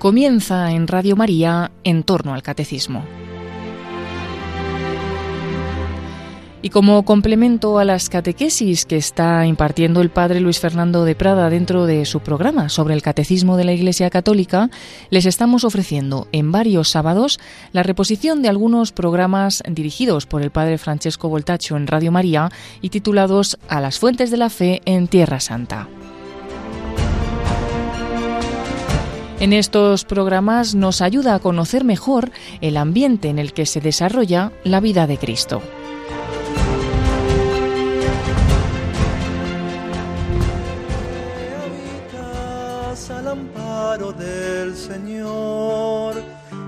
Comienza en Radio María en torno al catecismo. Y como complemento a las catequesis que está impartiendo el padre Luis Fernando de Prada dentro de su programa sobre el catecismo de la Iglesia Católica, les estamos ofreciendo en varios sábados la reposición de algunos programas dirigidos por el padre Francesco Voltacho en Radio María y titulados A las fuentes de la fe en Tierra Santa. En estos programas nos ayuda a conocer mejor el ambiente en el que se desarrolla la vida de Cristo. al amparo del Señor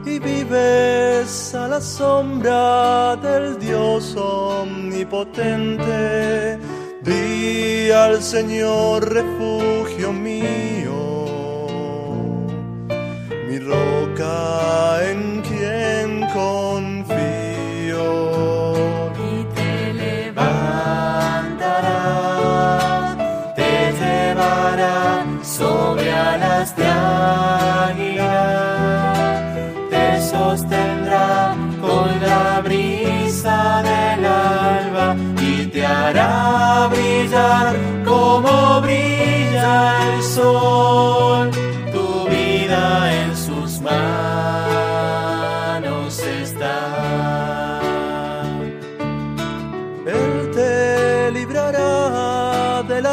y vives a la sombra del Dios omnipotente. Di al Señor refugio mío mi roca en quien confío. Y te levantarás, te llevará sobre alas de águila, te sostendrá con la brisa del alba y te hará brillar como brilla el sol.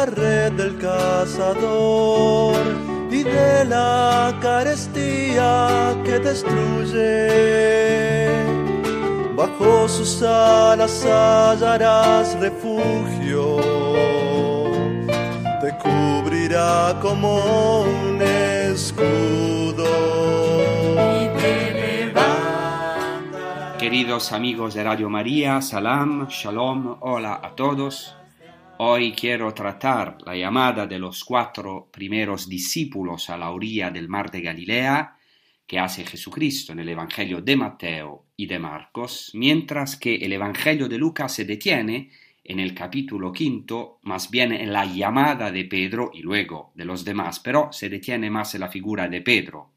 La red del cazador y de la carestía que destruye. Bajo sus alas hallarás refugio, te cubrirá como un escudo. Y te levantará. Queridos amigos de Radio María, salam, shalom, hola a todos. Hoy quiero tratar la llamada de los cuatro primeros discípulos a la orilla del mar de Galilea que hace Jesucristo en el Evangelio de Mateo y de Marcos, mientras que el Evangelio de Lucas se detiene en el capítulo quinto, más bien en la llamada de Pedro y luego de los demás, pero se detiene más en la figura de Pedro.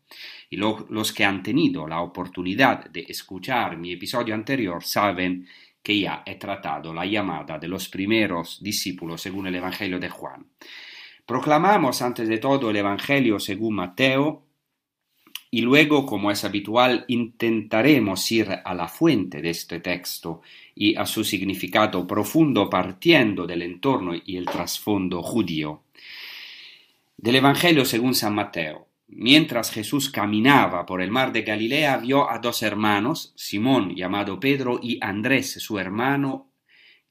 Y lo- los que han tenido la oportunidad de escuchar mi episodio anterior saben que ya he tratado la llamada de los primeros discípulos según el Evangelio de Juan. Proclamamos antes de todo el Evangelio según Mateo y luego, como es habitual, intentaremos ir a la fuente de este texto y a su significado profundo partiendo del entorno y el trasfondo judío. Del Evangelio según San Mateo. Mientras Jesús caminaba por el mar de Galilea, vio a dos hermanos, Simón llamado Pedro y Andrés su hermano,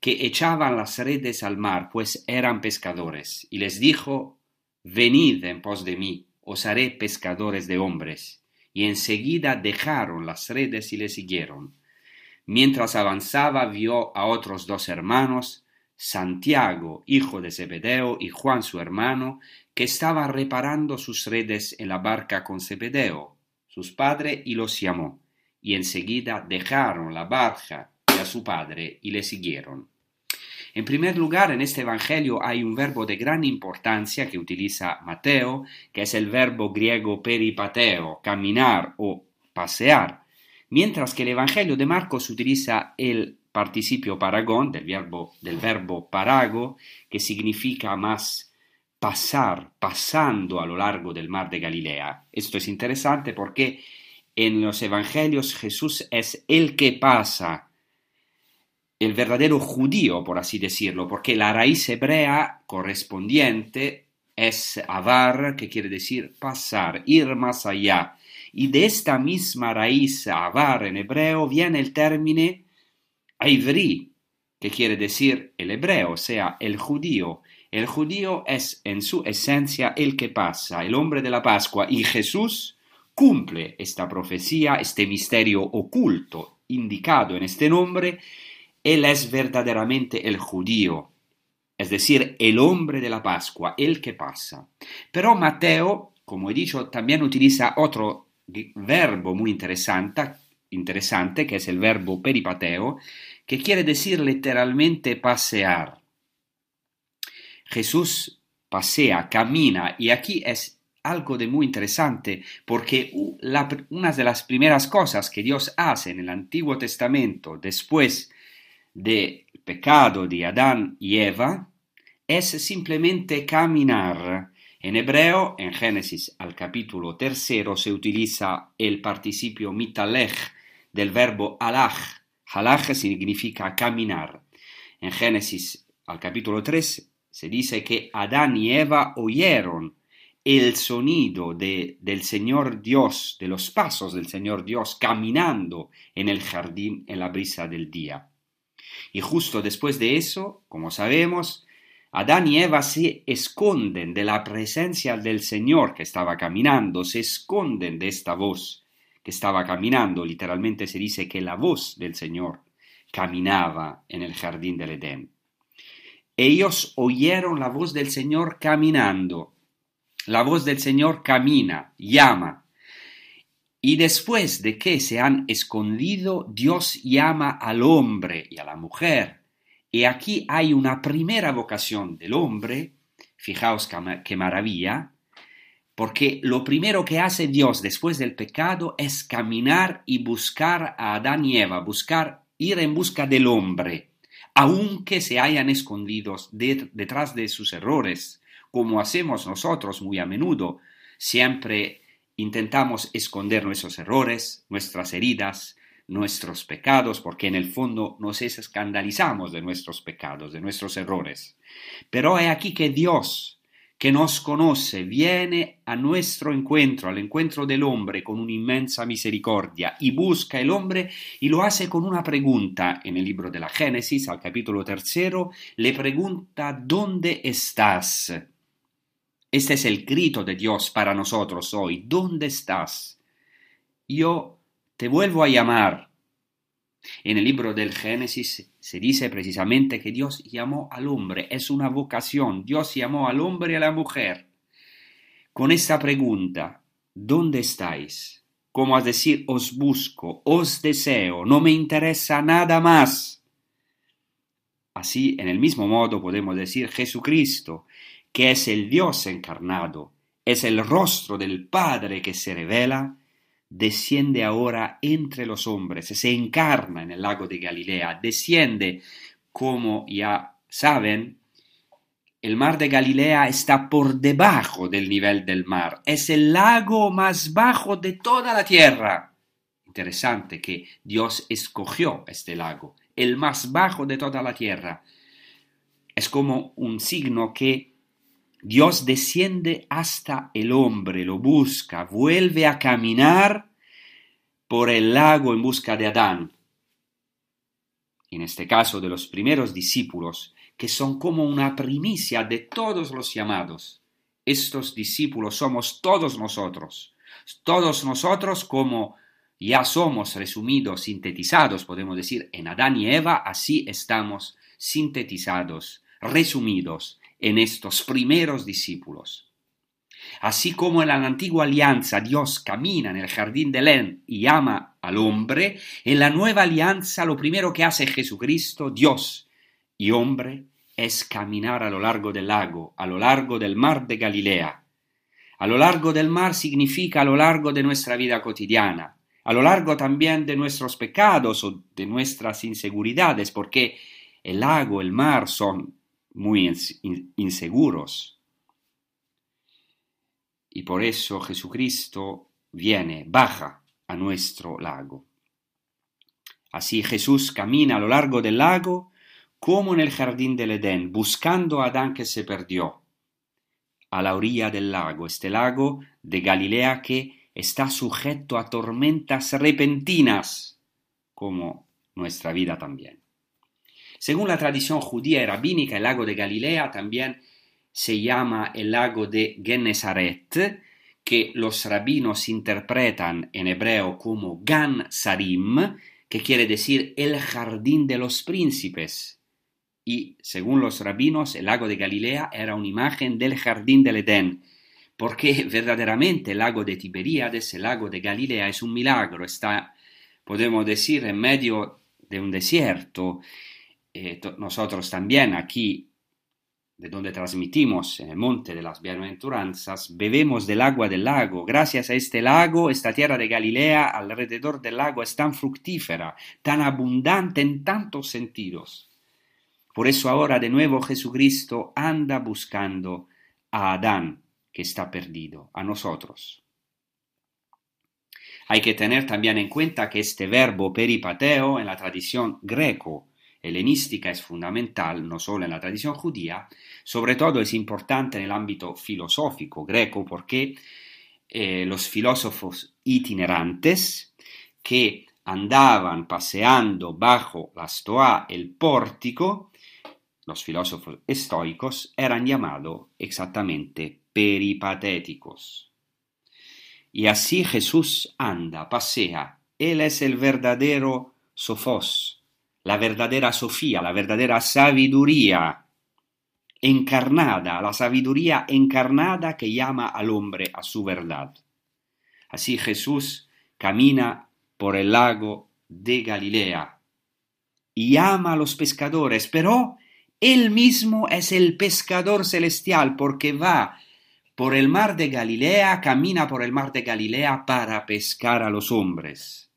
que echaban las redes al mar, pues eran pescadores, y les dijo, Venid en pos de mí, os haré pescadores de hombres. Y enseguida dejaron las redes y le siguieron. Mientras avanzaba vio a otros dos hermanos, Santiago, hijo de Zebedeo, y Juan su hermano, que estaba reparando sus redes en la barca con Zebedeo, sus padre, y los llamó. Y enseguida dejaron la barca y a su padre y le siguieron. En primer lugar, en este Evangelio hay un verbo de gran importancia que utiliza Mateo, que es el verbo griego peripateo, caminar o pasear, mientras que el Evangelio de Marcos utiliza el participio paragón del verbo, del verbo parago, que significa más pasar, pasando a lo largo del mar de Galilea. Esto es interesante porque en los Evangelios Jesús es el que pasa, el verdadero judío, por así decirlo, porque la raíz hebrea correspondiente es avar, que quiere decir pasar, ir más allá. Y de esta misma raíz avar en hebreo viene el término aivri, que quiere decir el hebreo, o sea, el judío. El judío es en su esencia el que pasa, el hombre de la Pascua, y Jesús cumple esta profecía, este misterio oculto indicado en este nombre, él es verdaderamente el judío, es decir, el hombre de la Pascua, el que pasa. Pero Mateo, como he dicho, también utiliza otro verbo muy interesante, interesante, que es el verbo peripateo, que quiere decir literalmente pasear. Jesús pasea, camina, y aquí es algo de muy interesante, porque una de las primeras cosas que Dios hace en el Antiguo Testamento después del pecado de Adán y Eva es simplemente caminar. En hebreo, en Génesis al capítulo tercero, se utiliza el participio mitalech del verbo alach. Halach significa caminar. En Génesis al capítulo 3 se dice que Adán y Eva oyeron el sonido de, del Señor Dios, de los pasos del Señor Dios caminando en el jardín en la brisa del día. Y justo después de eso, como sabemos, Adán y Eva se esconden de la presencia del Señor que estaba caminando, se esconden de esta voz que estaba caminando. Literalmente se dice que la voz del Señor caminaba en el jardín del Edén. Ellos oyeron la voz del Señor caminando. La voz del Señor camina, llama. Y después de que se han escondido, Dios llama al hombre y a la mujer. Y aquí hay una primera vocación del hombre. Fijaos qué maravilla. Porque lo primero que hace Dios después del pecado es caminar y buscar a Adán y Eva, buscar, ir en busca del hombre aunque se hayan escondido detrás de sus errores, como hacemos nosotros muy a menudo, siempre intentamos esconder nuestros errores, nuestras heridas, nuestros pecados, porque en el fondo nos escandalizamos de nuestros pecados, de nuestros errores. Pero hay aquí que Dios que nos conoce, viene a nuestro encuentro, al encuentro del hombre con una inmensa misericordia y busca el hombre y lo hace con una pregunta. En el libro de la Génesis, al capítulo tercero, le pregunta ¿dónde estás? Este es el grito de Dios para nosotros hoy. ¿Dónde estás? Yo te vuelvo a llamar. En el libro del Génesis se dice precisamente que Dios llamó al hombre, es una vocación, Dios llamó al hombre y a la mujer con esta pregunta, ¿dónde estáis? Como a decir, os busco, os deseo, no me interesa nada más. Así, en el mismo modo podemos decir Jesucristo, que es el Dios encarnado, es el rostro del Padre que se revela, desciende ahora entre los hombres, se encarna en el lago de Galilea, desciende, como ya saben, el mar de Galilea está por debajo del nivel del mar, es el lago más bajo de toda la tierra. Interesante que Dios escogió este lago, el más bajo de toda la tierra. Es como un signo que Dios desciende hasta el hombre, lo busca, vuelve a caminar por el lago en busca de Adán. En este caso de los primeros discípulos, que son como una primicia de todos los llamados. Estos discípulos somos todos nosotros. Todos nosotros como ya somos resumidos, sintetizados, podemos decir, en Adán y Eva, así estamos sintetizados, resumidos en estos primeros discípulos. Así como en la antigua alianza Dios camina en el jardín de Edén y llama al hombre, en la nueva alianza lo primero que hace Jesucristo, Dios y hombre, es caminar a lo largo del lago, a lo largo del mar de Galilea. A lo largo del mar significa a lo largo de nuestra vida cotidiana, a lo largo también de nuestros pecados o de nuestras inseguridades, porque el lago, el mar son muy inseguros. Y por eso Jesucristo viene, baja a nuestro lago. Así Jesús camina a lo largo del lago como en el jardín del Edén, buscando a Adán que se perdió, a la orilla del lago, este lago de Galilea que está sujeto a tormentas repentinas, como nuestra vida también. Según la tradición judía y rabínica, el lago de Galilea también se llama el lago de Gennesaret, que los rabinos interpretan en hebreo como Gan Sarim, que quiere decir el jardín de los príncipes. Y según los rabinos, el lago de Galilea era una imagen del jardín del Edén, porque verdaderamente el lago de Tiberíades, el lago de Galilea, es un milagro, está, podemos decir, en medio de un desierto, eh, nosotros también aquí de donde transmitimos en el monte de las bienaventuranzas, bebemos del agua del lago. Gracias a este lago, esta tierra de Galilea alrededor del lago es tan fructífera, tan abundante en tantos sentidos. Por eso ahora de nuevo Jesucristo anda buscando a Adán, que está perdido, a nosotros. Hay que tener también en cuenta que este verbo peripateo en la tradición greco helenística es fundamental, no solo en la tradición judía, sobre todo es importante en el ámbito filosófico greco, porque eh, los filósofos itinerantes que andaban paseando bajo la stoa, el pórtico, los filósofos estoicos, eran llamados exactamente peripatéticos. Y así Jesús anda, pasea, Él es el verdadero sofos, la verdadera Sofía, la verdadera sabiduría encarnada, la sabiduría encarnada que llama al hombre a su verdad. Así Jesús camina por el lago de Galilea y ama a los pescadores, pero él mismo es el pescador celestial porque va por el mar de Galilea, camina por el mar de Galilea para pescar a los hombres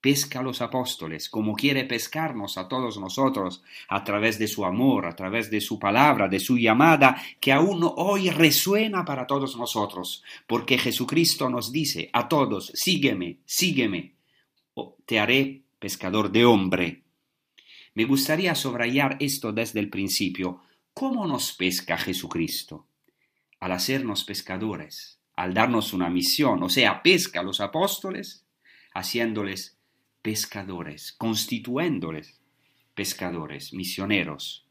pesca a los apóstoles, como quiere pescarnos a todos nosotros a través de su amor, a través de su palabra, de su llamada, que aún hoy resuena para todos nosotros, porque Jesucristo nos dice a todos, sígueme, sígueme, o te haré pescador de hombre. Me gustaría subrayar esto desde el principio. ¿Cómo nos pesca Jesucristo? Al hacernos pescadores, al darnos una misión, o sea, pesca a los apóstoles, haciéndoles pescadores, constituyéndoles pescadores, misioneros,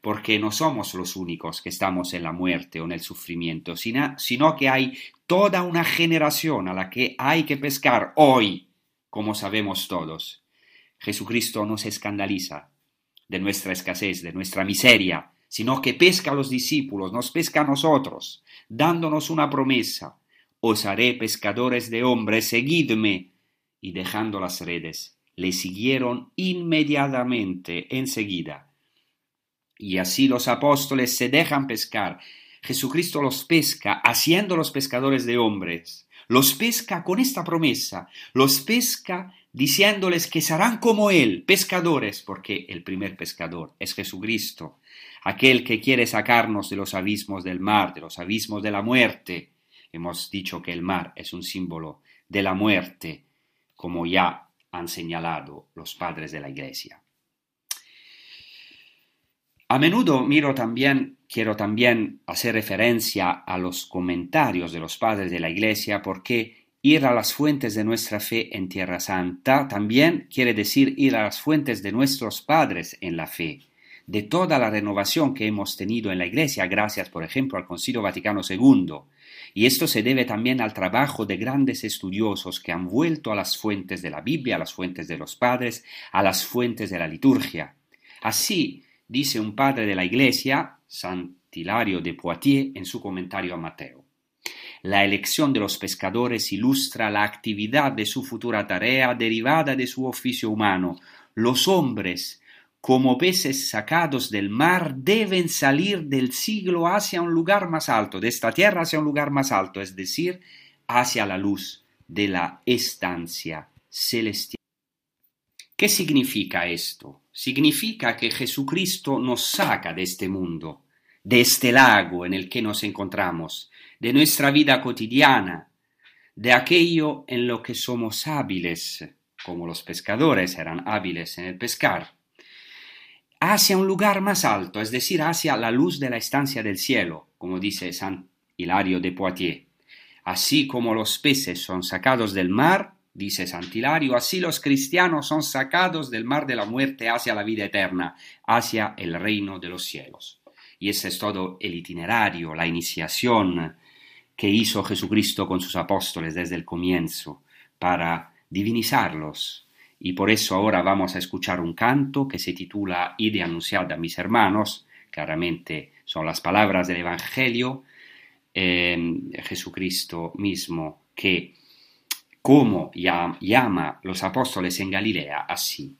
porque no somos los únicos que estamos en la muerte o en el sufrimiento, sino, que hay toda una generación a la que hay que pescar hoy, como sabemos todos. Jesucristo no se escandaliza de nuestra escasez, de nuestra miseria, sino que pesca a los discípulos, nos pesca a nosotros, dándonos una promesa. Os haré pescadores de hombres, seguidme, y dejando las redes, le siguieron inmediatamente enseguida. Y así los apóstoles se dejan pescar. Jesucristo los pesca, haciéndolos pescadores de hombres. Los pesca con esta promesa. Los pesca diciéndoles que serán como Él, pescadores, porque el primer pescador es Jesucristo, aquel que quiere sacarnos de los abismos del mar, de los abismos de la muerte. Hemos dicho que el mar es un símbolo de la muerte, como ya han señalado los padres de la Iglesia. A menudo miro también, quiero también hacer referencia a los comentarios de los padres de la Iglesia porque ir a las fuentes de nuestra fe en Tierra Santa también quiere decir ir a las fuentes de nuestros padres en la fe, de toda la renovación que hemos tenido en la Iglesia, gracias, por ejemplo, al Concilio Vaticano II, y esto se debe también al trabajo de grandes estudiosos que han vuelto a las fuentes de la Biblia, a las fuentes de los padres, a las fuentes de la liturgia. Así dice un padre de la Iglesia, San Hilario de Poitiers, en su comentario a Mateo. La elección de los pescadores ilustra la actividad de su futura tarea derivada de su oficio humano. Los hombres como peces sacados del mar, deben salir del siglo hacia un lugar más alto, de esta tierra hacia un lugar más alto, es decir, hacia la luz de la estancia celestial. ¿Qué significa esto? Significa que Jesucristo nos saca de este mundo, de este lago en el que nos encontramos, de nuestra vida cotidiana, de aquello en lo que somos hábiles, como los pescadores eran hábiles en el pescar hacia un lugar más alto, es decir, hacia la luz de la estancia del cielo, como dice San Hilario de Poitiers. Así como los peces son sacados del mar, dice San Hilario, así los cristianos son sacados del mar de la muerte hacia la vida eterna, hacia el reino de los cielos. Y ese es todo el itinerario, la iniciación que hizo Jesucristo con sus apóstoles desde el comienzo, para divinizarlos, y por eso ahora vamos a escuchar un canto que se titula Ide anunciad a mis hermanos, claramente son las palabras del Evangelio, eh, Jesucristo mismo que como llama a los apóstoles en Galilea, así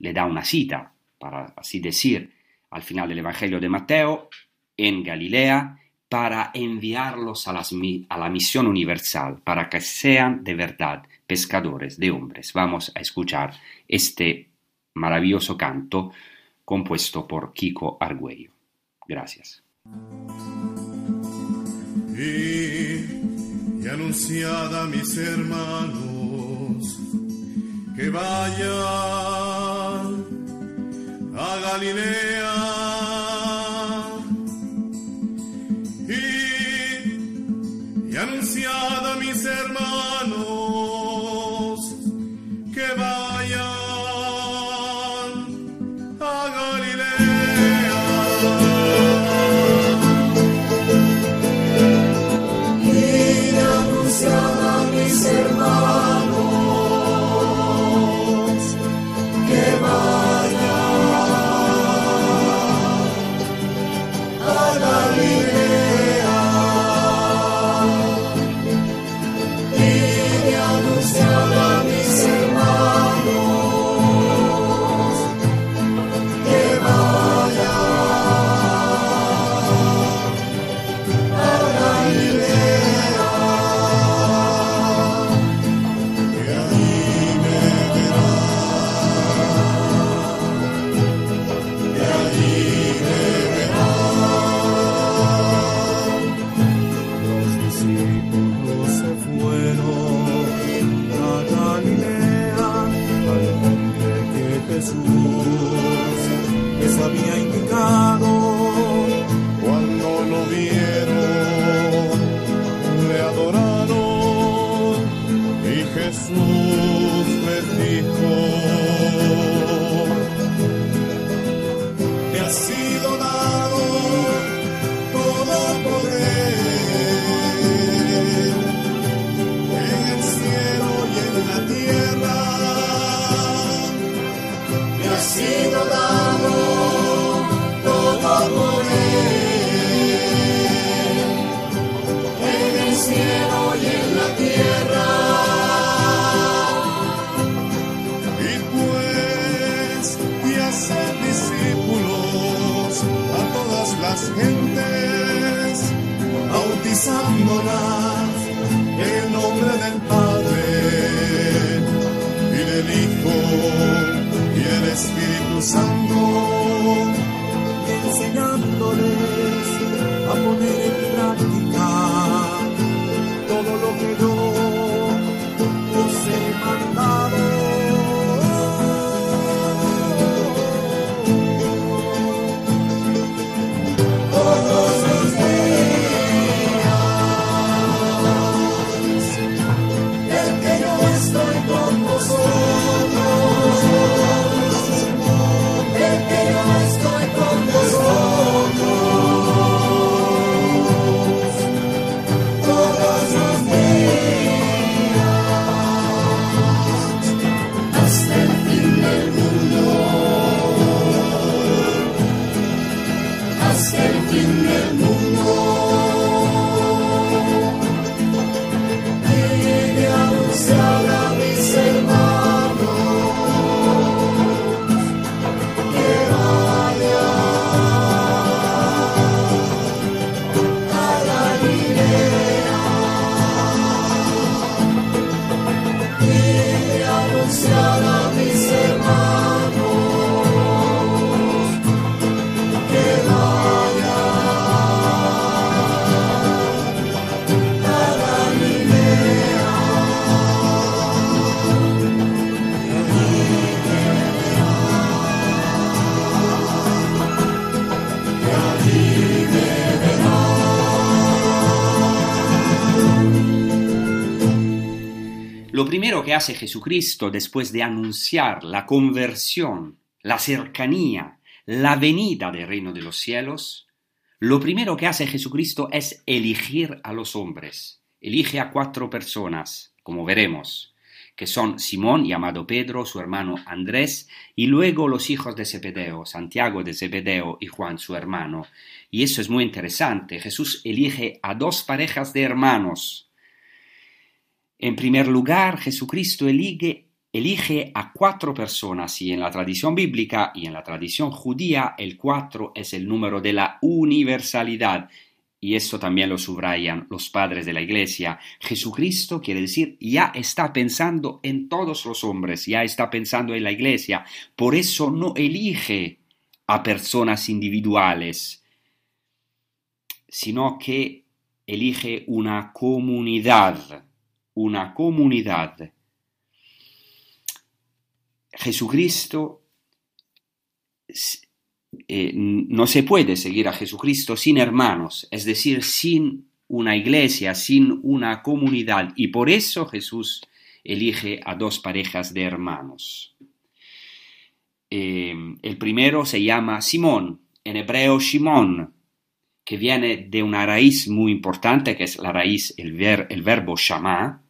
le da una cita, para así decir, al final del Evangelio de Mateo, en Galilea para enviarlos a, la misión universal, para que sean de verdad pescadores de hombres. Vamos a escuchar este maravilloso canto compuesto por Kiko Argüello. Gracias. Y, anunciada a mis hermanos que vayan a Galilea some primero que hace Jesucristo después de anunciar la conversión, la cercanía, la venida del reino de los cielos, lo primero que hace Jesucristo es elegir a los hombres. Elige a cuatro personas, como veremos, que son Simón, llamado Pedro, su hermano Andrés, y luego los hijos de Zebedeo, Santiago de Zebedeo y Juan, su hermano. Y eso es muy interesante. Jesús elige a dos parejas de hermanos, en primer lugar, Jesucristo elige elige a cuatro personas y en la tradición bíblica y en la tradición judía el cuatro es el número de la universalidad. Y esto también lo subrayan los padres de la iglesia. Jesucristo quiere decir ya está pensando en todos los hombres, ya está pensando en la iglesia. Por eso no elige a personas individuales, sino que elige una comunidad, una comunidad Jesucristo, eh, no se puede seguir a Jesucristo sin hermanos, es decir, sin una iglesia, sin una comunidad, y por eso Jesús elige a dos parejas de hermanos. Eh, el primero se llama Simón, en hebreo Shimón, que viene de una raíz muy importante, que es la raíz, el, verbo shama,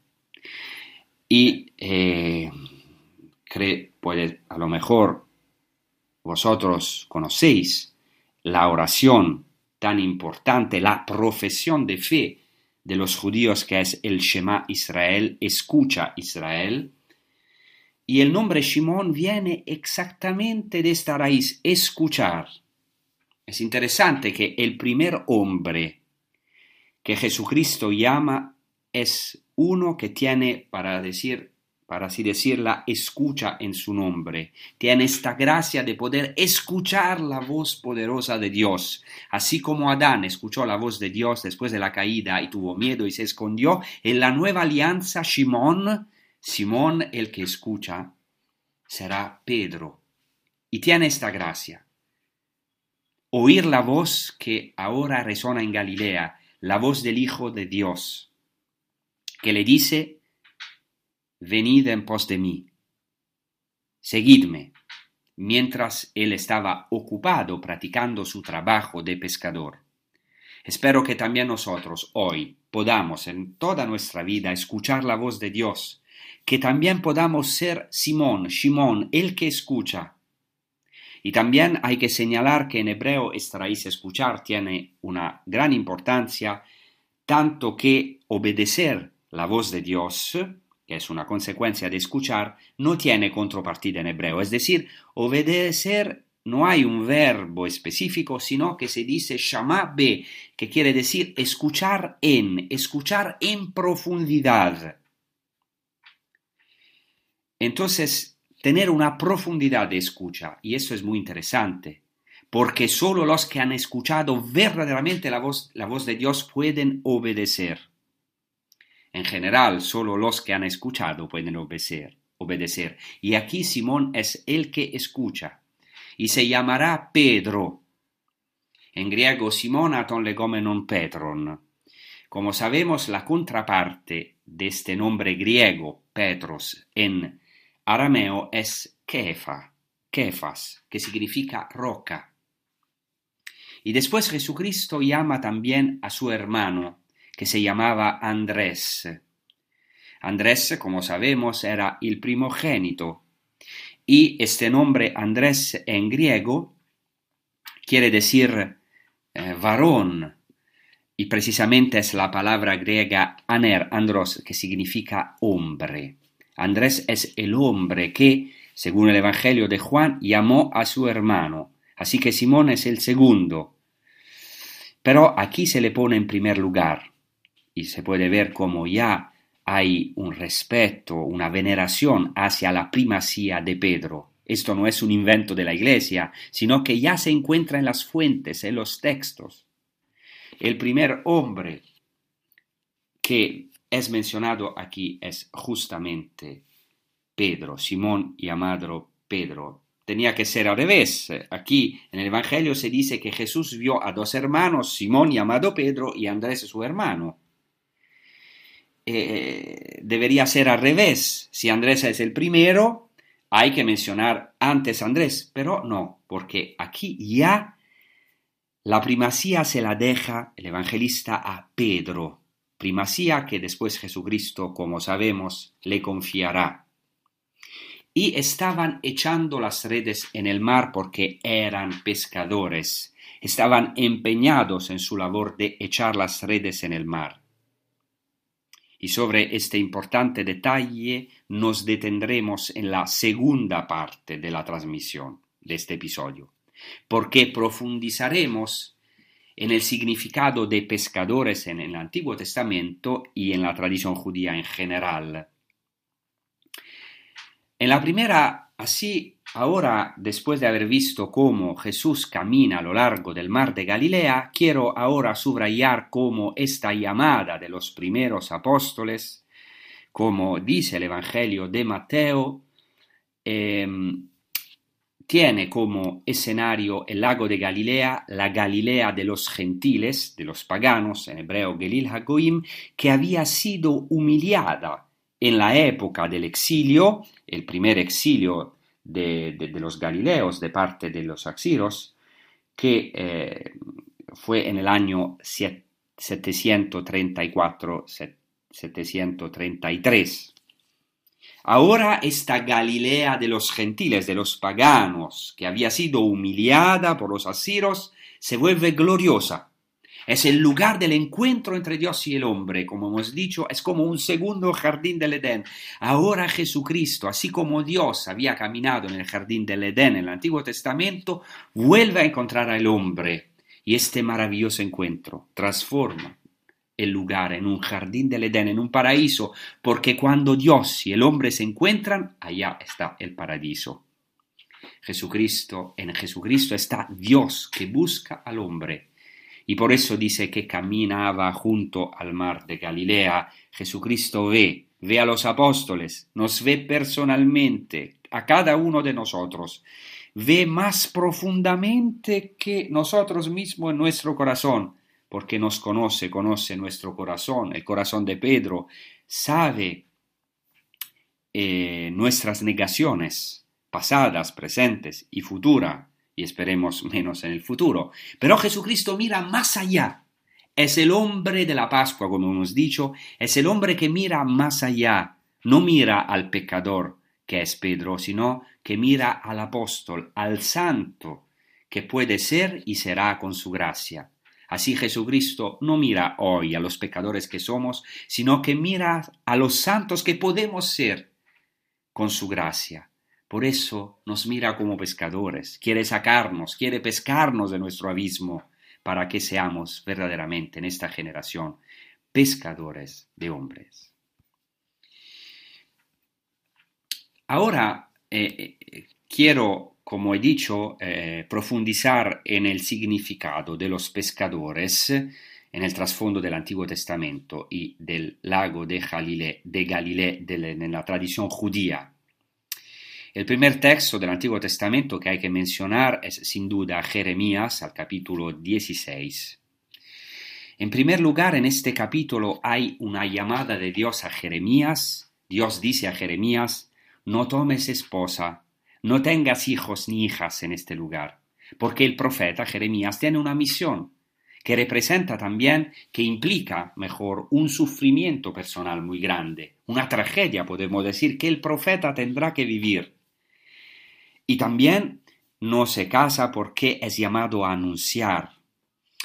y eh, puede, a lo mejor vosotros conocéis la oración tan importante, la profesión de fe de los judíos que es el Shema Israel, escucha Israel. Y el nombre Shimón viene exactamente de esta raíz, escuchar. Es interesante que el primer hombre que Jesucristo llama es uno que tiene, para decir, para así decirla, escucha en su nombre. Tiene esta gracia de poder escuchar la voz poderosa de Dios. Así como Adán escuchó la voz de Dios después de la caída y tuvo miedo y se escondió, en la nueva alianza Simón, Simón el que escucha, será Pedro. Y tiene esta gracia. Oír la voz que ahora resona en Galilea, la voz del Hijo de Dios, que le dice, venid en pos de mí. Seguidme. Mientras él estaba ocupado practicando su trabajo de pescador. Espero que también nosotros hoy podamos en toda nuestra vida escuchar la voz de Dios, que también podamos ser Simón, Shimón, el que escucha. Y también hay que señalar que en hebreo esta raíz escuchar tiene una gran importancia, tanto que obedecer la voz de Dios que es una consecuencia de escuchar, no tiene contrapartida en hebreo. Es decir, obedecer no hay un verbo específico, sino que se dice shama be, que quiere decir escuchar en, escuchar en profundidad. Entonces, tener una profundidad de escucha, y eso es muy interesante, porque solo los que han escuchado verdaderamente la voz, la voz de Dios pueden obedecer. En general, solo los que han escuchado pueden obedecer. obedecer. Y aquí Simón es el que escucha. Y se llamará Pedro. En griego, Simón aton legomenon Petron. Como sabemos, la contraparte de este nombre griego, Petros, en arameo es Kefa, Kefas, que significa roca. Y después Jesucristo llama también a su hermano, que se llamaba Andrés. Andrés, como sabemos, era el primogénito, y este nombre Andrés en griego quiere decir eh, varón, y precisamente es la palabra griega aner, andros, que significa hombre. Andrés es el hombre que, según el Evangelio de Juan, llamó a su hermano. Así que Simón es el segundo. Pero aquí se le pone en primer lugar y se puede ver como ya hay un respeto, una veneración hacia la primacía de Pedro. Esto no es un invento de la Iglesia, sino que ya se encuentra en las fuentes, en los textos. El primer hombre que es mencionado aquí es justamente Pedro, Simón llamado Pedro. Tenía que ser al revés. Aquí en el Evangelio se dice que Jesús vio a dos hermanos, Simón llamado Pedro y Andrés su hermano. Eh, debería ser al revés. Si Andrés es el primero, hay que mencionar antes Andrés, pero no, porque aquí ya la primacía se la deja el evangelista a Pedro, primacía que después Jesucristo, como sabemos, le confiará. Y estaban echando las redes en el mar porque eran pescadores, estaban empeñados en su labor de echar las redes en el mar. Y sobre este importante detalle nos detendremos en la segunda parte de la transmisión de este episodio, porque profundizaremos en el significado de pescadores en el Antiguo Testamento y en la tradición judía en general. En la primera, así, ahora, después de haber visto cómo Jesús camina a lo largo del mar de Galilea, quiero ahora subrayar cómo esta llamada de los primeros apóstoles, como dice el Evangelio de Mateo, eh, tiene como escenario el lago de Galilea, la Galilea de los gentiles, de los paganos, en hebreo Gelil Hagoim, que había sido humillada en la época del exilio, el primer exilio de, los galileos de parte de los axiros, que eh, fue en el año 734-733. Ahora esta Galilea de los gentiles, de los paganos, que había sido humillada por los asiros, se vuelve gloriosa. Es el lugar del encuentro entre Dios y el hombre, como hemos dicho, es como un segundo jardín del Edén. Ahora Jesucristo, así como Dios había caminado en el jardín del Edén en el Antiguo Testamento, vuelve a encontrar al hombre y este maravilloso encuentro transforma el lugar en un jardín del Edén, en un paraíso, porque cuando Dios y el hombre se encuentran, allá está el paraíso. Jesucristo, en Jesucristo está Dios que busca al hombre. Y por eso dice que caminaba junto al mar de Galilea. Jesucristo ve, ve a los apóstoles, nos ve personalmente, a cada uno de nosotros. Ve más profundamente que nosotros mismos en nuestro corazón porque nos conoce, conoce nuestro corazón, el corazón de Pedro, sabe eh, nuestras negaciones pasadas, presentes y futuras, y esperemos menos en el futuro. Pero Jesucristo mira más allá. Es el hombre de la Pascua, como hemos dicho, es el hombre que mira más allá, no mira al pecador, que es Pedro, sino que mira al apóstol, al santo, que puede ser y será con su gracia. Así Jesucristo no mira hoy a los pecadores que somos, sino que mira a los santos que podemos ser con su gracia. Por eso nos mira como pescadores, quiere sacarnos, quiere pescarnos de nuestro abismo, para que seamos verdaderamente en esta generación pescadores de hombres. Ahora eh, eh, quiero como he dicho, eh, profundizar en el significado de los pescadores en el trasfondo del Antiguo Testamento y del lago de Galilea, de Galilea en la tradición judía. El primer texto del Antiguo Testamento que hay que mencionar es sin duda Jeremías al capítulo 16. En primer lugar, en este capítulo hay una llamada de Dios a Jeremías. Dios dice a Jeremías, no tomes esposa no tengas hijos ni hijas en este lugar, porque el profeta Jeremías tiene una misión que representa también, que implica, mejor, un sufrimiento personal muy grande, una tragedia, podemos decir, que el profeta tendrá que vivir. Y también no se casa porque es llamado a anunciar.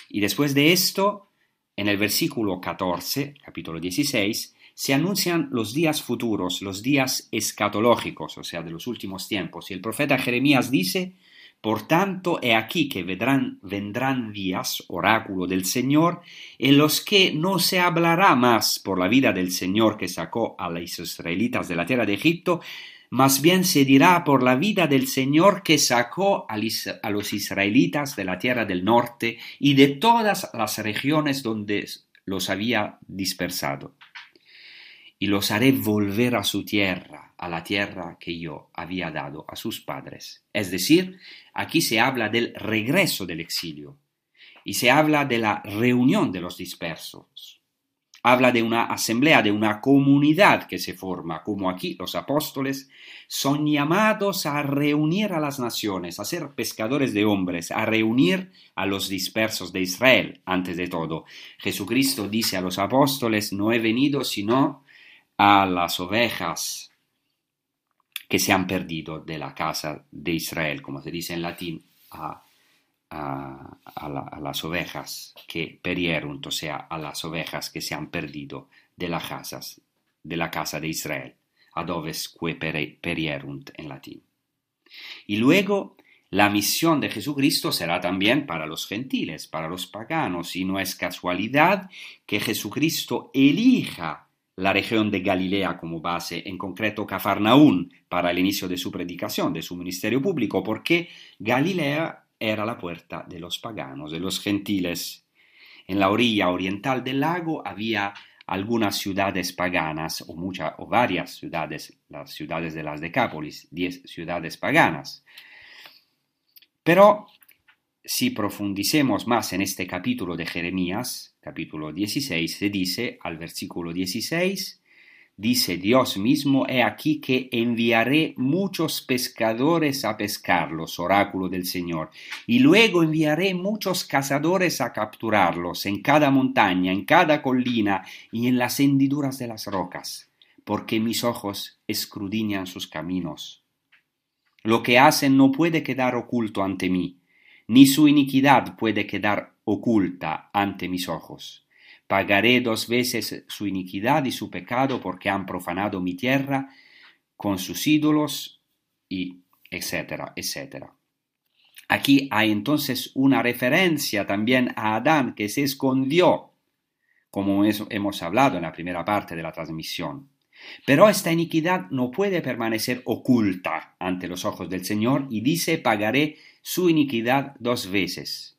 Y después de esto, en el versículo 14, capítulo 16, se anuncian los días futuros, los días escatológicos, o sea, de los últimos tiempos. Y el profeta Jeremías dice, por tanto, he aquí que vendrán, vendrán días, oráculo del Señor, en los que no se hablará más por la vida del Señor que sacó a los israelitas de la tierra de Egipto, más bien se dirá por la vida del Señor que sacó a los israelitas de la tierra del norte y de todas las regiones donde los había dispersado y los haré volver a su tierra, a la tierra que yo había dado a sus padres. Es decir, aquí se habla del regreso del exilio y se habla de la reunión de los dispersos. Habla de una asamblea, de una comunidad que se forma, como aquí los apóstoles son llamados a reunir a las naciones, a ser pescadores de hombres, a reunir a los dispersos de Israel, antes de todo. Jesucristo dice a los apóstoles, no he venido sino a las ovejas que se han perdido de la casa de Israel, como se dice en latín, a, a, la, las ovejas que perieron, o sea, a las ovejas que se han perdido de las casas, de la casa de Israel, adoves que perierunt en latín. Y luego la misión de Jesucristo será también para los gentiles, para los paganos, y no es casualidad que Jesucristo elija la región de Galilea como base, en concreto Cafarnaún, para el inicio de su predicación, de su ministerio público, porque Galilea era la puerta de los paganos, de los gentiles. En la orilla oriental del lago había algunas ciudades paganas, o, muchas, o varias ciudades, las ciudades de las Decápolis, diez ciudades paganas. Pero si profundicemos más en este capítulo de Jeremías, capítulo 16, se dice al versículo 16, dice Dios mismo, he aquí que enviaré muchos pescadores a pescarlos, oráculo del Señor, y luego enviaré muchos cazadores a capturarlos en cada montaña, en cada colina y en las hendiduras de las rocas, porque mis ojos escrudiñan sus caminos. Lo que hacen no puede quedar oculto ante mí ni su iniquidad puede quedar oculta ante mis ojos. Pagaré dos veces su iniquidad y su pecado porque han profanado mi tierra con sus ídolos y etcétera, etcétera. Aquí hay entonces una referencia también a Adán que se escondió, como hemos hablado en la primera parte de la transmisión. Pero esta iniquidad no puede permanecer oculta ante los ojos del Señor y dice pagaré su iniquidad dos veces.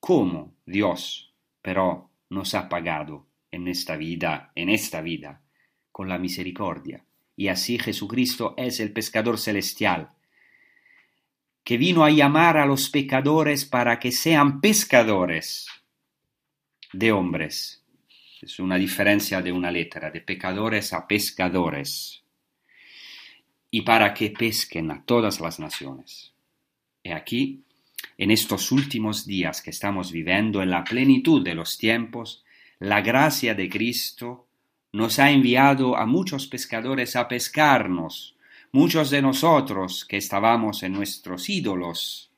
¿Cómo Dios, pero, nos ha pagado en esta vida, en esta vida, con la misericordia? Y así Jesucristo es el pescador celestial, que vino a llamar a los pecadores para que sean pescadores de hombres. Es una diferencia de una letra, de pecadores a pescadores, y para que pesquen a todas las naciones. Y aquí, en estos últimos días que estamos viviendo, en la plenitud de los tiempos, la gracia de Cristo nos ha enviado a muchos pescadores a pescarnos, muchos de nosotros que estábamos en nuestros ídolos,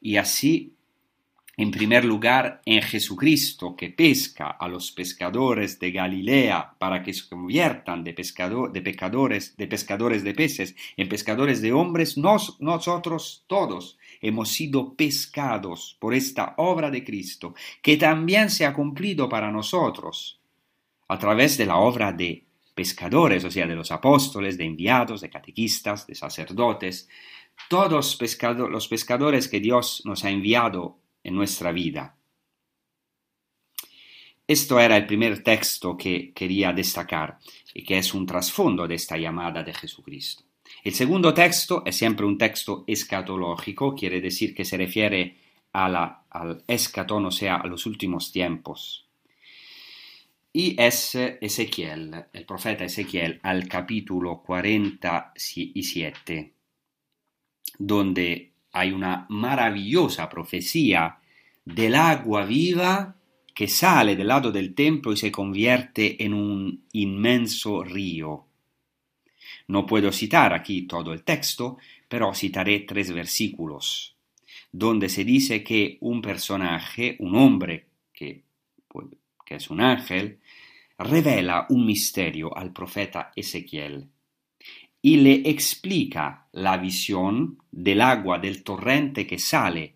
y así en primer lugar, en Jesucristo, que pesca a los pescadores de Galilea para que se conviertan de, de pecadores, de pescadores de peces en pescadores de hombres, nosotros todos hemos sido pescados por esta obra de Cristo, que también se ha cumplido para nosotros a través de la obra de pescadores, o sea, de los apóstoles, de enviados, de catequistas, de sacerdotes, todos los pescadores que Dios nos ha enviado en nuestra vida. Esto era el primer texto que quería destacar y que es un trasfondo de esta llamada de Jesucristo. El segundo texto es siempre un texto escatológico, quiere decir que se refiere al escatón, o sea, a los últimos tiempos. Y es Ezequiel, el profeta Ezequiel, al capítulo 47, donde hay una maravillosa profecía del agua viva que sale del lado del templo y se convierte en un inmenso río. No puedo citar aquí todo el texto, pero citaré tres versículos, donde se dice que un personaje, un hombre que, es un ángel, revela un misterio al profeta Ezequiel y le explica la visión del agua del torrente que sale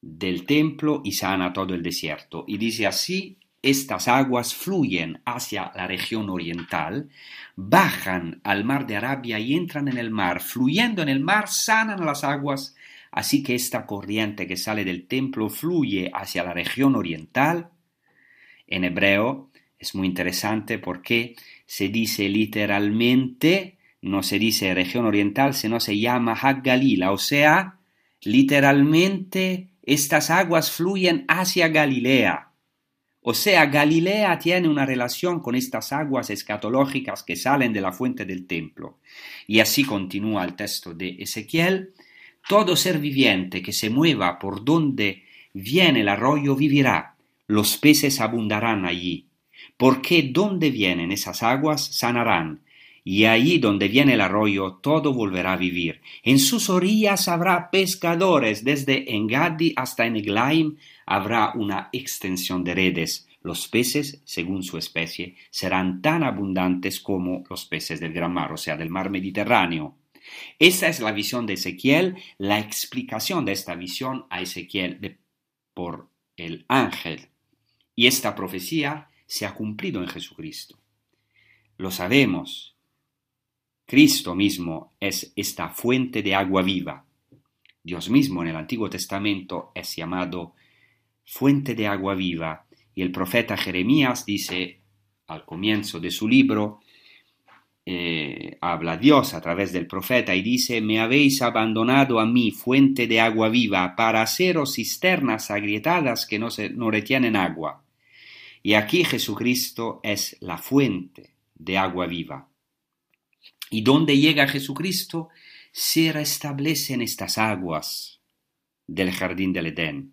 del templo y sana todo el desierto. Y dice así, estas aguas fluyen hacia la región oriental, bajan al mar de Arabia y entran en el mar, fluyendo en el mar sanan las aguas, así que esta corriente que sale del templo fluye hacia la región oriental. En hebreo es muy interesante porque se dice literalmente no se dice región oriental, sino se llama Galila, o sea, literalmente estas aguas fluyen hacia Galilea. O sea, Galilea tiene una relación con estas aguas escatológicas que salen de la fuente del templo. Y así continúa el texto de Ezequiel, todo ser viviente que se mueva por donde viene el arroyo vivirá, los peces abundarán allí, porque donde vienen esas aguas sanarán, y allí donde viene el arroyo todo volverá a vivir. En sus orillas habrá pescadores, desde Engadi hasta Englaim habrá una extensión de redes. Los peces, según su especie, serán tan abundantes como los peces del gran mar, o sea, del mar Mediterráneo. Esa es la visión de Ezequiel, la explicación de esta visión a Ezequiel por el ángel. Y esta profecía se ha cumplido en Jesucristo. Lo sabemos, Cristo mismo es esta fuente de agua viva. Dios mismo en el Antiguo Testamento es llamado fuente de agua viva y el profeta Jeremías dice al comienzo de su libro, eh, habla Dios a través del profeta y dice, me habéis abandonado a mí, fuente de agua viva, para haceros cisternas agrietadas que no, se, no retienen agua. Y aquí Jesucristo es la fuente de agua viva. Y donde llega Jesucristo, se restablecen estas aguas del jardín del Edén.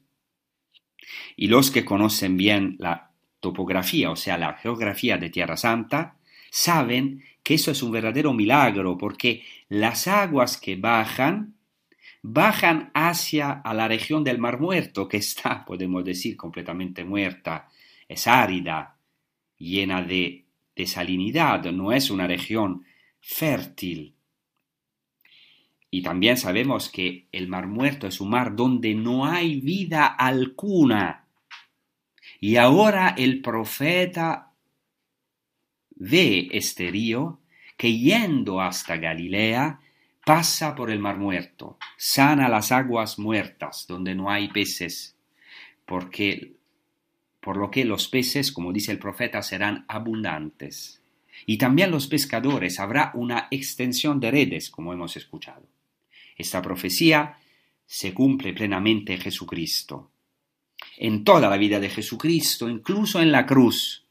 Y los que conocen bien la topografía, o sea, la geografía de Tierra Santa, saben que eso es un verdadero milagro, porque las aguas que bajan, bajan hacia a la región del Mar Muerto, que está, podemos decir, completamente muerta, es árida, llena de, de salinidad, no es una región fértil. Y también sabemos que el mar muerto es un mar donde no hay vida alguna. Y ahora el profeta ve este río que yendo hasta Galilea pasa por el mar muerto, sana las aguas muertas donde no hay peces, porque por lo que los peces, como dice el profeta, serán abundantes y también los pescadores habrá una extensión de redes, como hemos escuchado. Esta profecía se cumple plenamente en Jesucristo. En toda la vida de Jesucristo, incluso en la cruz,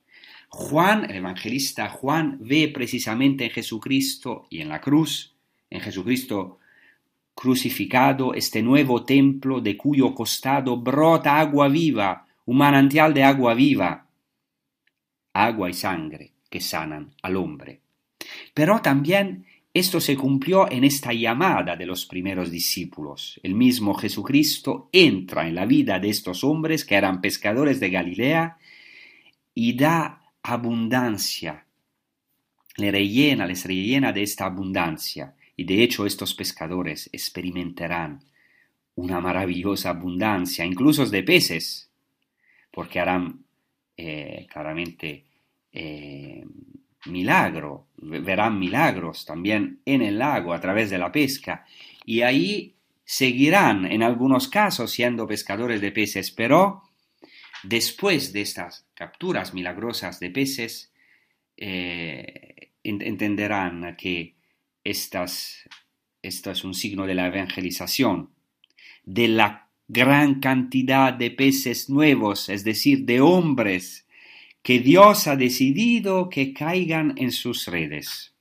Juan, el evangelista Juan, ve precisamente en Jesucristo y en la cruz, en Jesucristo crucificado, este nuevo templo de cuyo costado brota agua viva, un manantial de agua viva, agua y sangre que sanan al hombre. Pero también esto se cumplió en esta llamada de los primeros discípulos. El mismo Jesucristo entra en la vida de estos hombres que eran pescadores de Galilea y da abundancia. Le rellena, les rellena de esta abundancia. Y de hecho estos pescadores experimentarán una maravillosa abundancia, incluso de peces, porque harán eh, claramente eh, milagro, verán milagros también en el lago a través de la pesca. Y ahí seguirán en algunos casos siendo pescadores de peces, pero después de estas capturas milagrosas de peces, eh, entenderán que estas, esto es un signo de la evangelización, de la gran cantidad de peces nuevos, es decir, de hombres que Dios ha decidido que caigan en sus redes.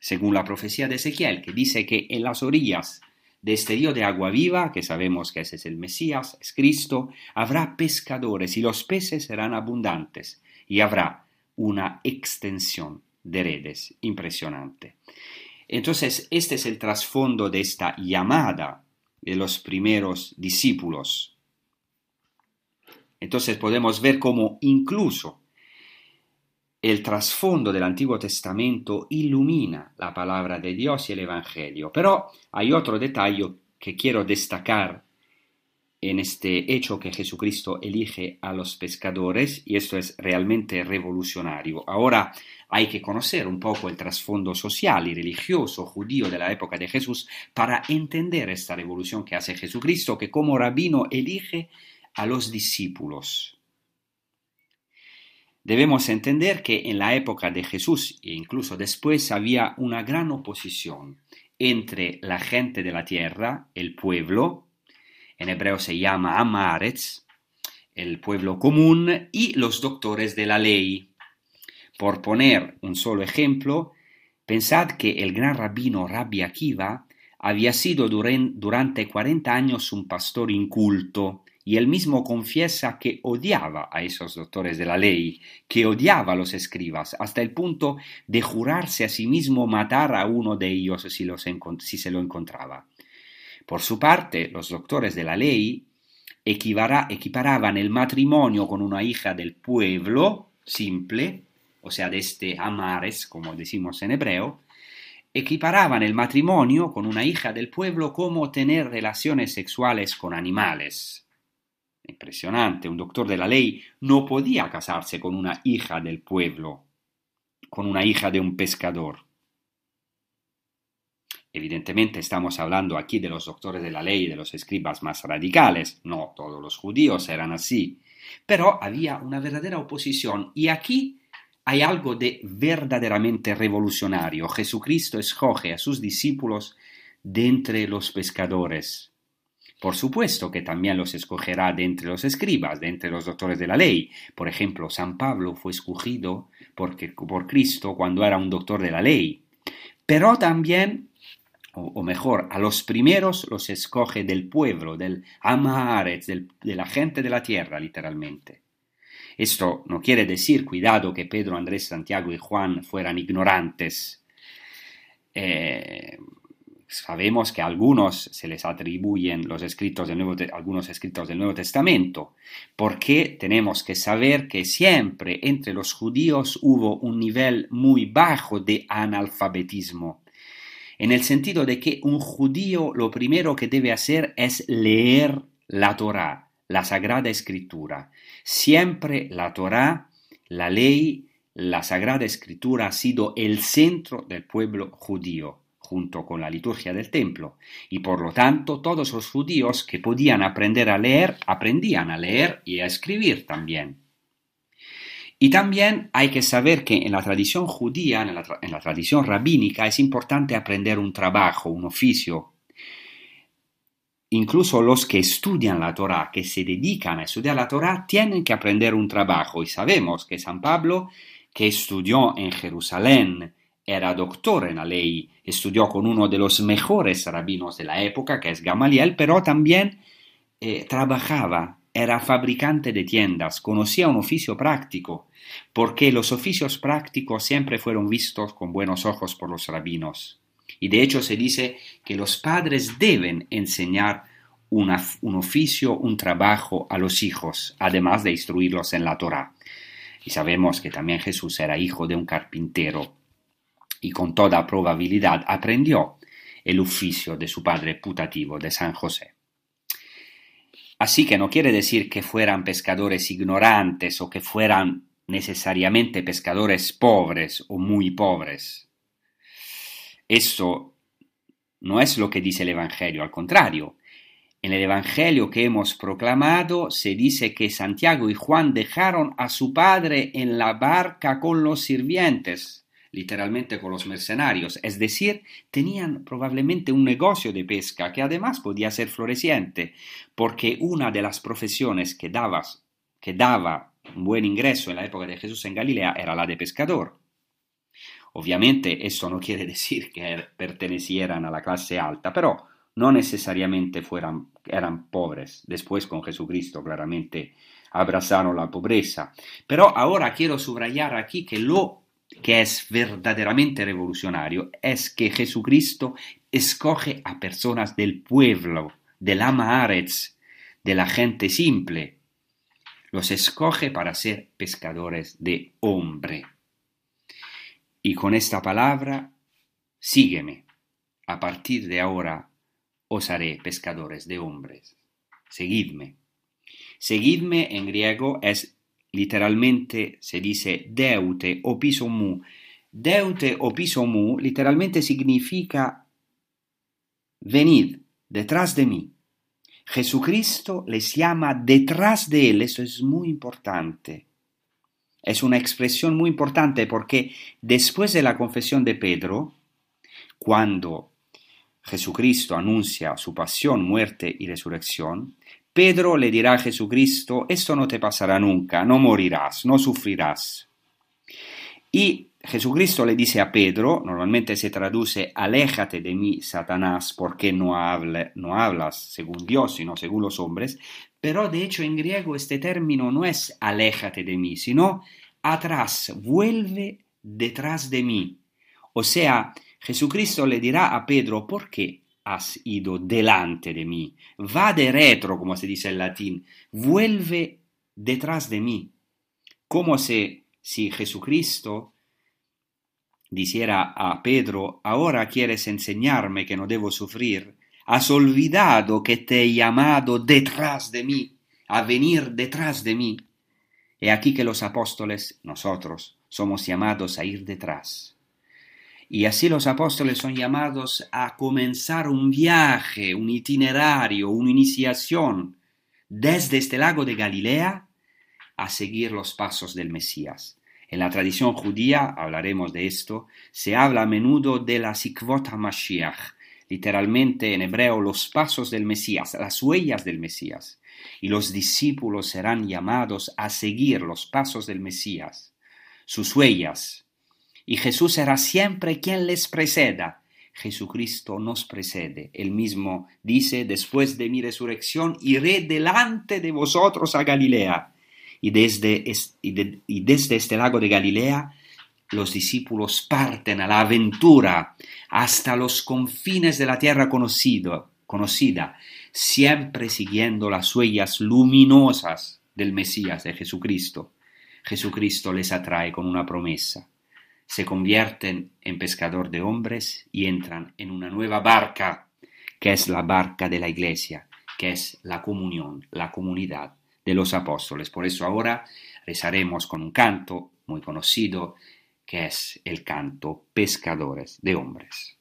Según la profecía de Ezequiel, que dice que en las orillas de este río de agua viva, que sabemos que ese es el Mesías, es Cristo, habrá pescadores y los peces serán abundantes y habrá una extensión de redes impresionante. Entonces, este es el trasfondo de esta llamada de los primeros discípulos entonces podemos ver cómo incluso el trasfondo del Antiguo Testamento ilumina la palabra de Dios y el Evangelio. Pero hay otro detalle que quiero destacar en este hecho que Jesucristo elige a los pescadores y esto es realmente revolucionario. Ahora hay que conocer un poco el trasfondo social y religioso judío de la época de Jesús para entender esta revolución que hace Jesucristo, que como rabino elige a los discípulos. Debemos entender que en la época de Jesús e incluso después había una gran oposición entre la gente de la tierra, el pueblo, en hebreo se llama Amaretz, el pueblo común, y los doctores de la ley. Por poner un solo ejemplo, pensad que el gran rabino Rabbi Akiva había sido durante 40 años un pastor inculto y él mismo confiesa que odiaba a esos doctores de la ley, que odiaba a los escribas, hasta el punto de jurarse a sí mismo matar a uno de ellos si, se lo encontraba. Por su parte, los doctores de la ley equiparaban el matrimonio con una hija del pueblo simple, o sea, de este amares, como decimos en hebreo, equiparaban el matrimonio con una hija del pueblo como tener relaciones sexuales con animales. Impresionante, un doctor de la ley no podía casarse con una hija del pueblo, con una hija de un pescador. Evidentemente estamos hablando aquí de los doctores de la ley, de los escribas más radicales, no todos los judíos eran así, pero había una verdadera oposición y aquí hay algo de verdaderamente revolucionario. Jesucristo escoge a sus discípulos de entre los pescadores. Por supuesto que también los escogerá de entre los escribas, de entre los doctores de la ley. Por ejemplo, San Pablo fue escogido por Cristo cuando era un doctor de la ley. Pero también, o, mejor, a los primeros los escoge del pueblo, del Amaharetz, de la gente de la tierra, literalmente. Esto no quiere decir, cuidado, que Pedro, Andrés, Santiago y Juan fueran ignorantes. Eh, Sabemos que a algunos se les atribuyen los escritos del Nuevo, algunos escritos del Nuevo Testamento, porque tenemos que saber que siempre entre los judíos hubo un nivel muy bajo de analfabetismo, en el sentido de que un judío lo primero que debe hacer es leer la Torá, la Sagrada Escritura. Siempre la Torá, la ley, la Sagrada Escritura ha sido el centro del pueblo judío junto con la liturgia del templo, y por lo tanto todos los judíos que podían aprender a leer, aprendían a leer y a escribir también. Y también hay que saber que en la tradición judía, en la, tradición rabínica, es importante aprender un trabajo, un oficio. Incluso los que estudian la Torah, que se dedican a estudiar la Torah, tienen que aprender un trabajo. Y sabemos que San Pablo, que estudió en Jerusalén, era doctor en la ley, estudió con uno de los mejores rabinos de la época, que es Gamaliel, pero también eh, trabajaba, era fabricante de tiendas, conocía un oficio práctico, porque los oficios prácticos siempre fueron vistos con buenos ojos por los rabinos. Y de hecho se dice que los padres deben enseñar un oficio, un trabajo a los hijos, además de instruirlos en la Torah. Y sabemos que también Jesús era hijo de un carpintero y con toda probabilidad aprendió el oficio de su padre putativo de San José. Así que no quiere decir que fueran pescadores ignorantes o que fueran necesariamente pescadores pobres o muy pobres. Eso no es lo que dice el Evangelio, al contrario. En el Evangelio que hemos proclamado se dice que Santiago y Juan dejaron a su padre en la barca con los sirvientes literalmente con los mercenarios, es decir, tenían probablemente un negocio de pesca que además podía ser floreciente, porque una de las profesiones que, daba un buen ingreso en la época de Jesús en Galilea era la de pescador. Obviamente eso no quiere decir que pertenecieran a la clase alta, pero no necesariamente fueran, eran pobres. Después con Jesucristo claramente abrazaron la pobreza. Pero ahora quiero subrayar aquí que lo que es verdaderamente revolucionario es que Jesucristo escoge a personas del pueblo, del Amaharetz, de la gente simple. Los escoge para ser pescadores de hombre. Y con esta palabra, sígueme. A partir de ahora os haré pescadores de hombres. Seguidme. Seguidme en griego es literalmente se dice deute o pisomu. Deute o pisomu literalmente significa venid detrás de mí. Jesucristo les llama detrás de él, eso es muy importante. Es una expresión muy importante porque después de la confesión de Pedro, cuando Jesucristo anuncia su pasión, muerte y resurrección, Pedro le dirá a Jesucristo, esto no te pasará nunca, no morirás, no sufrirás. Y Jesucristo le dice a Pedro, normalmente se traduce aléjate de mí, Satanás, porque no, hablas según Dios, sino según los hombres, pero de hecho en griego este término no es aléjate de mí, sino atrás, vuelve detrás de mí. O sea, Jesucristo le dirá a Pedro, ¿por qué has ido delante de mí? Va de retro, como se dice en latín, vuelve detrás de mí. Como si, Jesucristo dijera a Pedro, ahora quieres enseñarme que no debo sufrir, has olvidado que te he llamado detrás de mí, a venir detrás de mí. He aquí que los apóstoles, nosotros, somos llamados a ir detrás. Y así los apóstoles son llamados a comenzar un viaje, un itinerario, una iniciación desde este lago de Galilea a seguir los pasos del Mesías. En la tradición judía, hablaremos de esto, se habla a menudo de la Sikvot HaMashiach, literalmente en hebreo los pasos del Mesías, las huellas del Mesías. Y los discípulos serán llamados a seguir los pasos del Mesías, sus huellas. Y Jesús será siempre quien les preceda. Jesucristo nos precede. Él mismo dice, después de mi resurrección, iré delante de vosotros a Galilea y desde, este lago de Galilea los discípulos parten a la aventura hasta los confines de la tierra conocido, conocida, siempre siguiendo las huellas luminosas del Mesías, de Jesucristo. Jesucristo les atrae con una promesa. Se convierten en pescador de hombres y entran en una nueva barca, que es la barca de la iglesia, que es la comunión, la comunidad de los apóstoles. Por eso ahora rezaremos con un canto muy conocido que es el canto Pescadores de Hombres.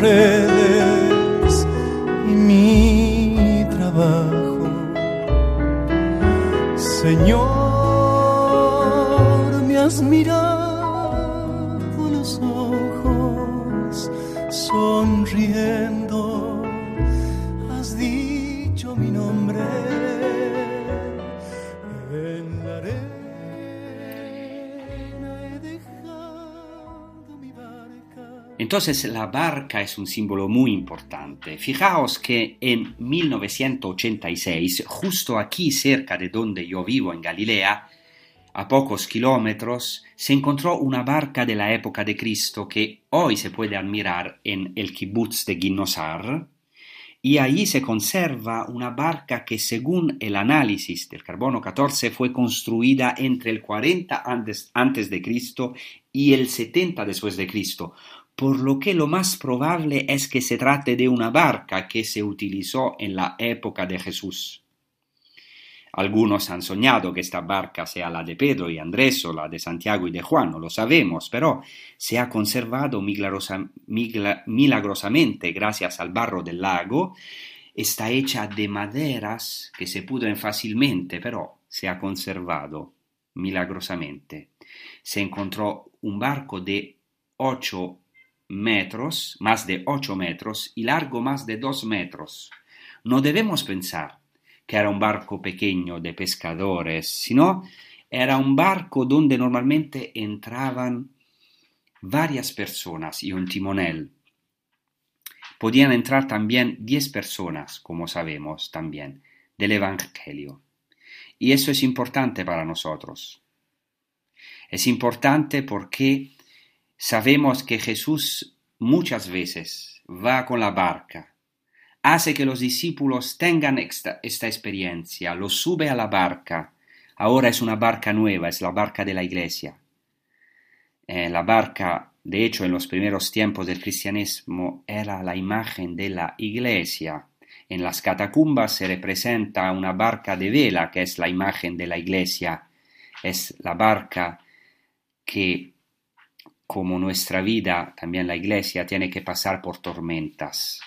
correr. Entonces la barca es un símbolo muy importante. Fijaos que en 1986, justo aquí cerca de donde yo vivo en Galilea, a pocos kilómetros, se encontró una barca de la época de Cristo que hoy se puede admirar en el kibbutz de Ginosar, y allí se conserva una barca que según el análisis del carbono 14 fue construida entre el 40 antes, antes de Cristo y el 70 después de Cristo, por lo que lo más probable es que se trate de una barca que se utilizó en la época de Jesús. Algunos han soñado que esta barca sea la de Pedro y Andrés o la de Santiago y de Juan, no lo sabemos, pero se ha conservado migla, milagrosamente gracias al barro del lago. Está hecha de maderas que se pudren fácilmente, pero se ha conservado milagrosamente. Se encontró un barco de 8 metros, más de 8 metros, y largo más de 2 metros. No debemos pensar que era un barco pequeño de pescadores, sino era un barco donde normalmente entraban varias personas y un timonel. Podían entrar también diez personas, como sabemos también, del Evangelio. Y eso es importante para nosotros. Es importante porque sabemos que Jesús muchas veces va con la barca hace que los discípulos tengan esta, esta, experiencia, los sube a la barca. Ahora es una barca nueva, es la barca de la iglesia. Eh, la barca, de hecho, en los primeros tiempos del cristianismo era la imagen de la iglesia. En las catacumbas se representa una barca de vela, que es la imagen de la iglesia. Es la barca que, como nuestra vida, también la iglesia tiene que pasar por tormentas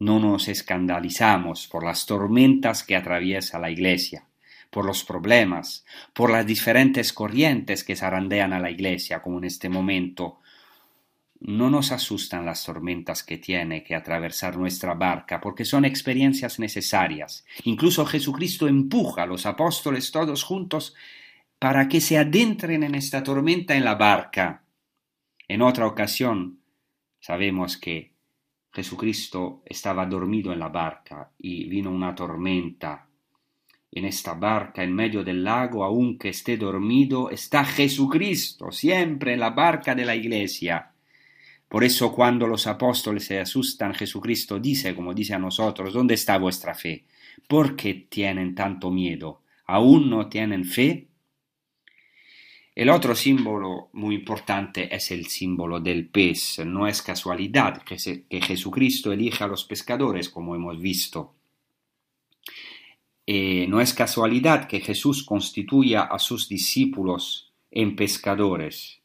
no nos escandalizamos por las tormentas que atraviesa la Iglesia, por los problemas, por las diferentes corrientes que zarandean a la Iglesia, como en este momento. No nos asustan las tormentas que tiene que atravesar nuestra barca, porque son experiencias necesarias. Incluso Jesucristo empuja a los apóstoles todos juntos para que se adentren en esta tormenta en la barca. En otra ocasión, sabemos que Jesucristo estaba dormido en la barca y vino una tormenta. En esta barca, en medio del lago, aunque esté dormido, está Jesucristo, siempre en la barca de la iglesia. Por eso cuando los apóstoles se asustan, Jesucristo dice, como dice a nosotros, ¿dónde está vuestra fe? ¿Por qué tienen tanto miedo? ¿Aún no tienen fe? El otro símbolo muy importante es el símbolo del pez. No es casualidad que, Jesucristo elija a los pescadores, como hemos visto. Eh, no es casualidad que Jesús constituya a sus discípulos en pescadores.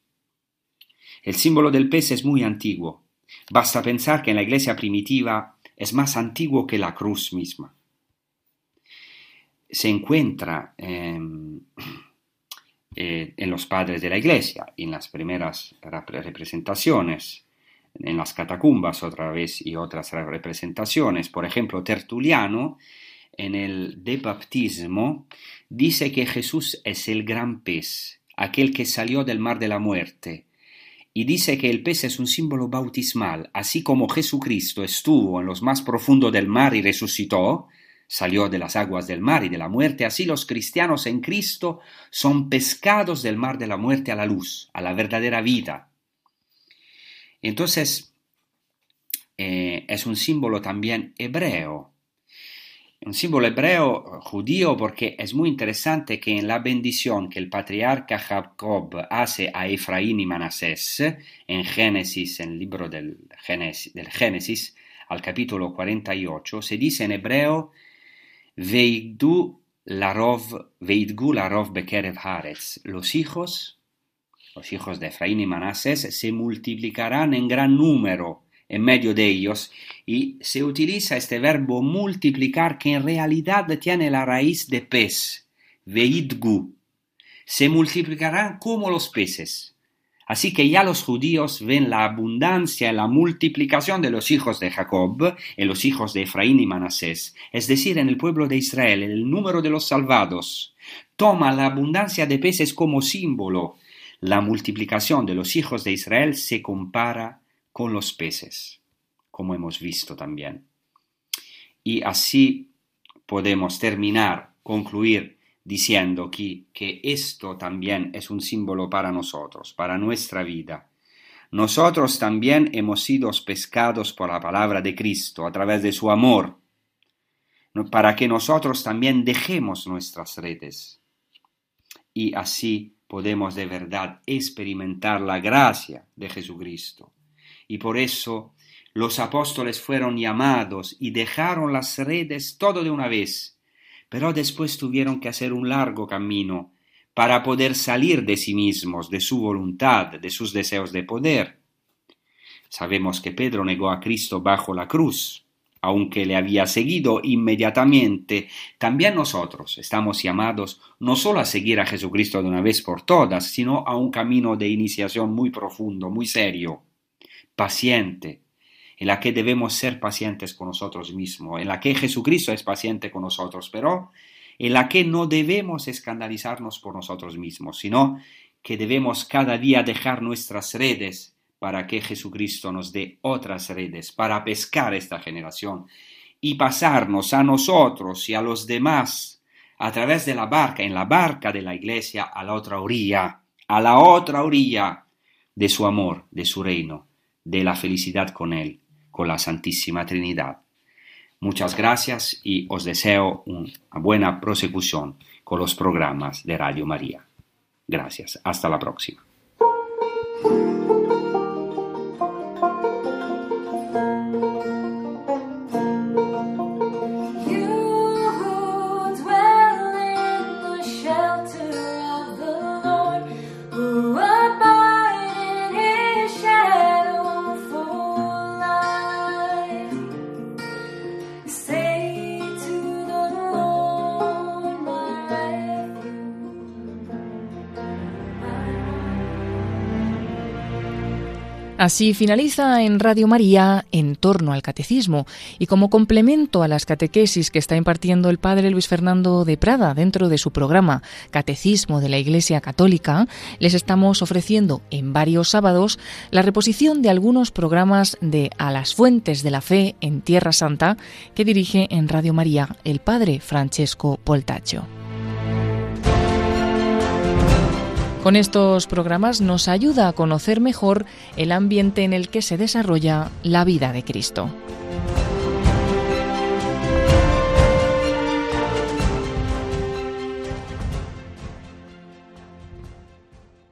El símbolo del pez es muy antiguo. Basta pensar que en la iglesia primitiva es más antiguo que la cruz misma. Se encuentra eh, eh, en los padres de la iglesia, en las primeras representaciones, en las catacumbas otra vez y otras representaciones. Por ejemplo, Tertuliano, en el de baptismo, dice que Jesús es el gran pez, aquel que salió del mar de la muerte, y dice que el pez es un símbolo bautismal, así como Jesucristo estuvo en los más profundos del mar y resucitó, salió de las aguas del mar y de la muerte, así los cristianos en Cristo son pescados del mar de la muerte a la luz, a la verdadera vida. Entonces, eh, es un símbolo también hebreo, un símbolo hebreo judío porque es muy interesante que en la bendición que el patriarca Jacob hace a Efraín y Manasés, en Génesis, en el libro del Génesis, del Génesis al capítulo 48, se dice en hebreo Veidgu Larov, Veidgu Larov Bekerev Haaretz. Los hijos, los hijos de Efraín y Manasés, se multiplicarán en gran número en medio de ellos y se utiliza este verbo multiplicar que en realidad tiene la raíz de pez, veidgu. Se multiplicarán como los peces. Así que ya los judíos ven la abundancia y la multiplicación de los hijos de Jacob, en los hijos de Efraín y Manasés, es decir, en el pueblo de Israel, el número de los salvados. Toma la abundancia de peces como símbolo. La multiplicación de los hijos de Israel se compara con los peces, como hemos visto también. Y así podemos terminar, concluir diciendo que, que esto también es un símbolo para nosotros, para nuestra vida. Nosotros también hemos sido pescados por la palabra de Cristo a través de su amor, para que nosotros también dejemos nuestras redes. Y así podemos de verdad experimentar la gracia de Jesucristo. Y por eso los apóstoles fueron llamados y dejaron las redes todo de una vez pero después tuvieron que hacer un largo camino para poder salir de sí mismos, de su voluntad, de sus deseos de poder. Sabemos que Pedro negó a Cristo bajo la cruz, aunque le había seguido inmediatamente, también nosotros estamos llamados no solo a seguir a Jesucristo de una vez por todas, sino a un camino de iniciación muy profundo, muy serio, paciente, en la que debemos ser pacientes con nosotros mismos, en la que Jesucristo es paciente con nosotros, pero en la que no debemos escandalizarnos por nosotros mismos, sino que debemos cada día dejar nuestras redes para que Jesucristo nos dé otras redes para pescar esta generación y pasarnos a nosotros y a los demás a través de la barca, en la barca de la iglesia, a la otra orilla, a la otra orilla de su amor, de su reino, de la felicidad con Él, con la Santísima Trinidad. Muchas gracias y os deseo una buena prosecución con los programas de Radio María. Gracias. Hasta la próxima. Así finaliza en Radio María en torno al catecismo y como complemento a las catequesis que está impartiendo el padre Luis Fernando de Prada dentro de su programa Catecismo de la Iglesia Católica, les estamos ofreciendo en varios sábados la reposición de algunos programas de A las Fuentes de la Fe en Tierra Santa que dirige en Radio María el padre Francesco Poltaccio. Con estos programas nos ayuda a conocer mejor el ambiente en el que se desarrolla la vida de Cristo.